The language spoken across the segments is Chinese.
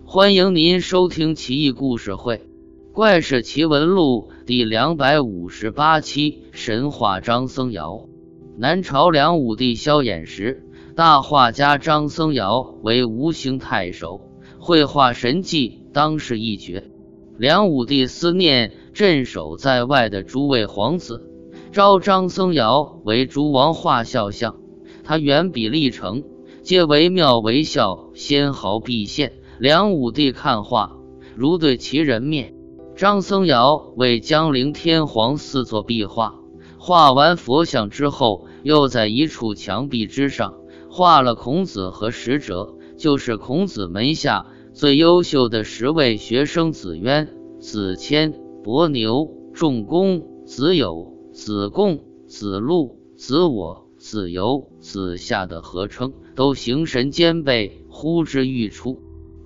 欢迎您收听《奇异故事会·怪事奇闻录》第两百五十八期：神话张僧繇。南朝梁武帝萧衍时，大画家张僧繇为吴兴太守，绘画神迹，当世一绝。梁武帝思念镇守在外的诸位皇子，召张僧繇为诸王画肖像。他远笔立成，皆惟妙惟肖，纤毫毕现。梁武帝看画，如对其人面。张僧繇为江陵天皇四座壁画，画完佛像之后，又在一处墙壁之上画了孔子和使者，就是孔子门下最优秀的十位学生：子渊、子谦、伯牛、仲弓、子友、子贡、子路、子我、子游、子夏的合称，都形神兼备，呼之欲出。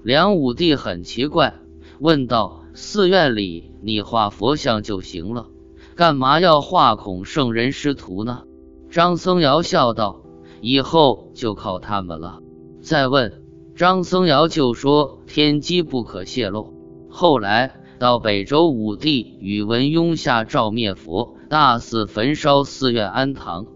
梁武帝很奇怪，问道：“寺院里你画佛像就行了，干嘛要画孔圣人师徒呢？”张僧繇笑道：“以后就靠他们了。”再问张僧繇，就说：“天机不可泄露。”后来到北周武帝宇文邕下诏灭佛，大肆焚烧寺院庵堂，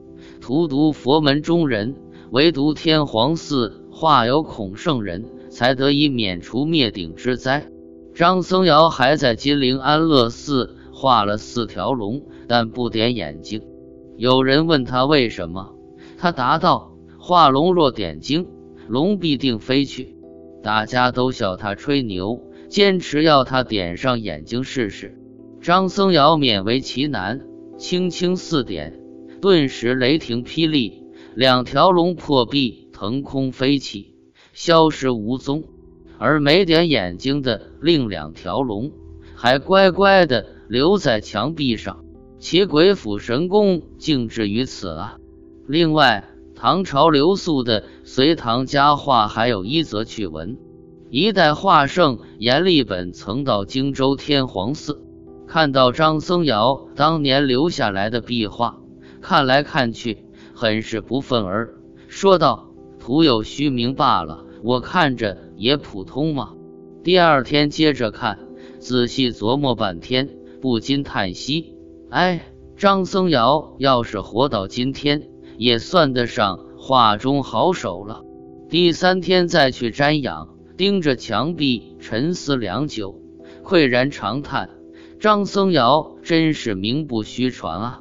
荼毒佛门中人，唯独天皇寺画有孔圣人。才得以免除灭顶之灾。张僧繇还在金陵安乐寺画了四条龙，但不点眼睛。有人问他为什么，他答道：“画龙若点睛，龙必定飞去。”大家都笑他吹牛，坚持要他点上眼睛试试。张僧繇勉为其难，轻轻四点，顿时雷霆霹雳，两条龙破壁腾空飞起。消失无踪，而没点眼睛的另两条龙还乖乖的留在墙壁上，其鬼斧神工竟至于此啊！另外，唐朝留宿的隋唐佳话还有一则趣闻：一代画圣阎立本曾到荆州天皇寺，看到张僧繇当年留下来的壁画，看来看去，很是不忿儿，说道：“徒有虚名罢了。”我看着也普通嘛。第二天接着看，仔细琢磨半天，不禁叹息：哎，张僧繇要是活到今天，也算得上画中好手了。第三天再去瞻仰，盯着墙壁沉思良久，喟然长叹：张僧繇真是名不虚传啊！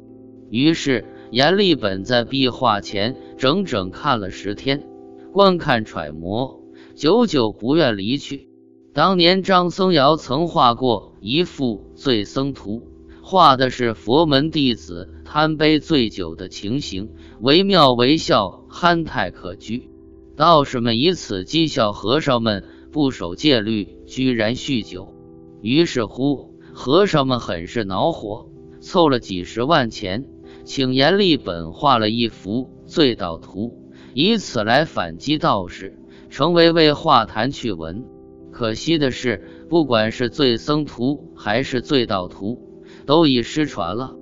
于是阎立本在壁画前整整看了十天。观看揣摩，久久不愿离去。当年张僧繇曾画过一幅《醉僧图》，画的是佛门弟子贪杯醉酒的情形，惟妙惟肖，憨态可掬。道士们以此讥笑和尚们不守戒律，居然酗酒。于是乎，和尚们很是恼火，凑了几十万钱，请阎立本画了一幅《醉道图》。以此来反击道士，成为为画坛趣闻。可惜的是，不管是《醉僧图》还是《醉道图》，都已失传了。